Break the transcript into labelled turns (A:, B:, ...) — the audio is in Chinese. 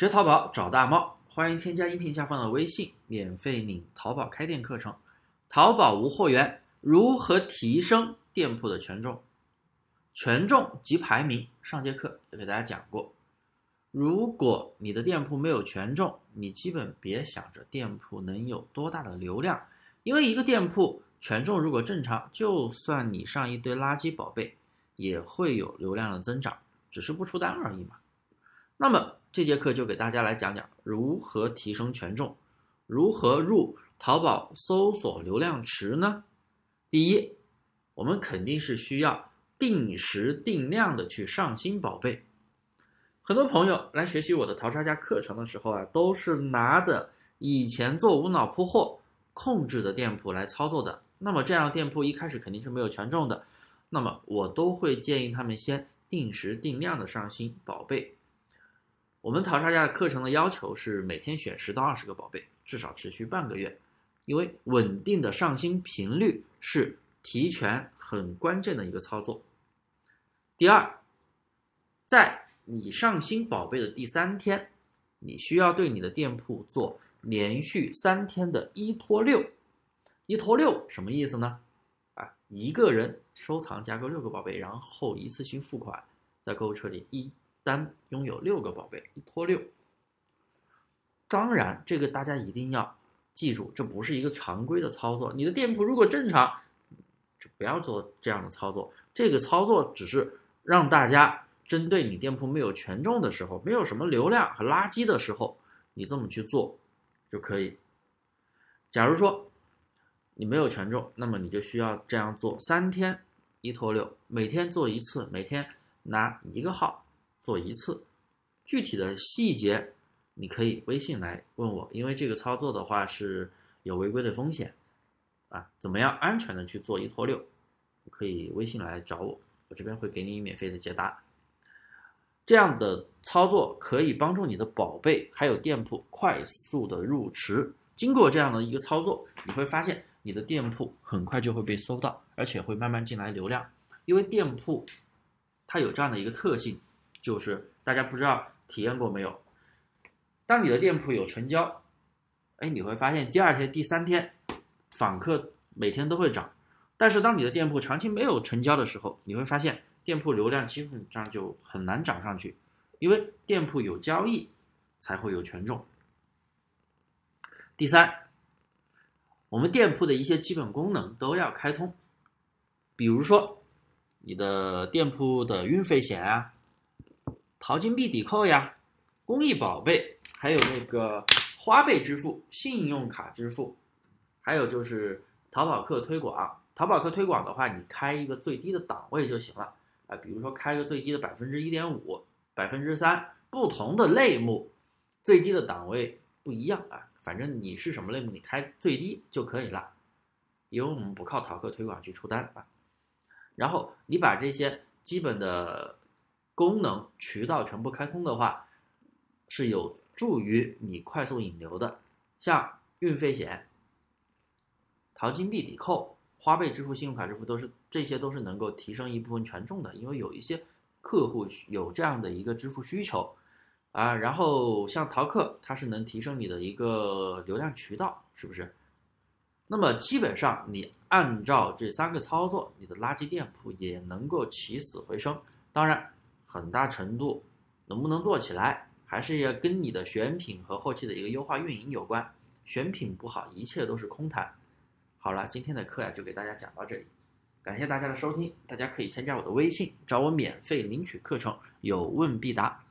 A: 学淘宝找大猫，欢迎添加音频下方的微信，免费领淘宝开店课程。淘宝无货源，如何提升店铺的权重？权重及排名，上节课也给大家讲过。如果你的店铺没有权重，你基本别想着店铺能有多大的流量，因为一个店铺权重如果正常，就算你上一堆垃圾宝贝，也会有流量的增长，只是不出单而已嘛。那么这节课就给大家来讲讲如何提升权重，如何入淘宝搜索流量池呢？第一，我们肯定是需要定时定量的去上新宝贝。很多朋友来学习我的淘差价课程的时候啊，都是拿着以前做无脑铺货控制的店铺来操作的。那么这样的店铺一开始肯定是没有权重的。那么我都会建议他们先定时定量的上新宝贝。我们淘差价课程的要求是每天选十到二十个宝贝，至少持续半个月，因为稳定的上新频率是提权很关键的一个操作。第二，在你上新宝贝的第三天，你需要对你的店铺做连续三天的一拖六。一拖六什么意思呢？啊，一个人收藏加购六个宝贝，然后一次性付款，在购物车里一单拥有六个宝贝，一拖六。当然，这个大家一定要记住，这不是一个常规的操作。你的店铺如果正常，就不要做这样的操作。这个操作只是让大家。针对你店铺没有权重的时候，没有什么流量和垃圾的时候，你这么去做就可以。假如说你没有权重，那么你就需要这样做：三天一拖六，每天做一次，每天拿一个号做一次。具体的细节你可以微信来问我，因为这个操作的话是有违规的风险啊。怎么样安全的去做一拖六？可以微信来找我，我这边会给你免费的解答。这样的操作可以帮助你的宝贝还有店铺快速的入池。经过这样的一个操作，你会发现你的店铺很快就会被搜到，而且会慢慢进来流量。因为店铺它有这样的一个特性，就是大家不知道体验过没有？当你的店铺有成交，哎，你会发现第二天、第三天访客每天都会涨。但是当你的店铺长期没有成交的时候，你会发现。店铺流量基本上就很难涨上去，因为店铺有交易才会有权重。第三，我们店铺的一些基本功能都要开通，比如说你的店铺的运费险啊、淘金币抵扣呀、公益宝贝，还有那个花呗支付、信用卡支付，还有就是淘宝客推广。淘宝客推广的话，你开一个最低的档位就行了。啊，比如说开个最低的百分之一点五、百分之三，不同的类目，最低的档位不一样啊。反正你是什么类目，你开最低就可以了，因为我们不靠淘客推广去出单啊。然后你把这些基本的功能渠道全部开通的话，是有助于你快速引流的。像运费险、淘金币抵扣。花呗支付、信用卡支付都是，这些都是能够提升一部分权重的，因为有一些客户有这样的一个支付需求，啊，然后像淘客，它是能提升你的一个流量渠道，是不是？那么基本上你按照这三个操作，你的垃圾店铺也能够起死回生。当然，很大程度能不能做起来，还是要跟你的选品和后期的一个优化运营有关。选品不好，一切都是空谈。好了，今天的课呀就给大家讲到这里，感谢大家的收听。大家可以添加我的微信，找我免费领取课程，有问必答。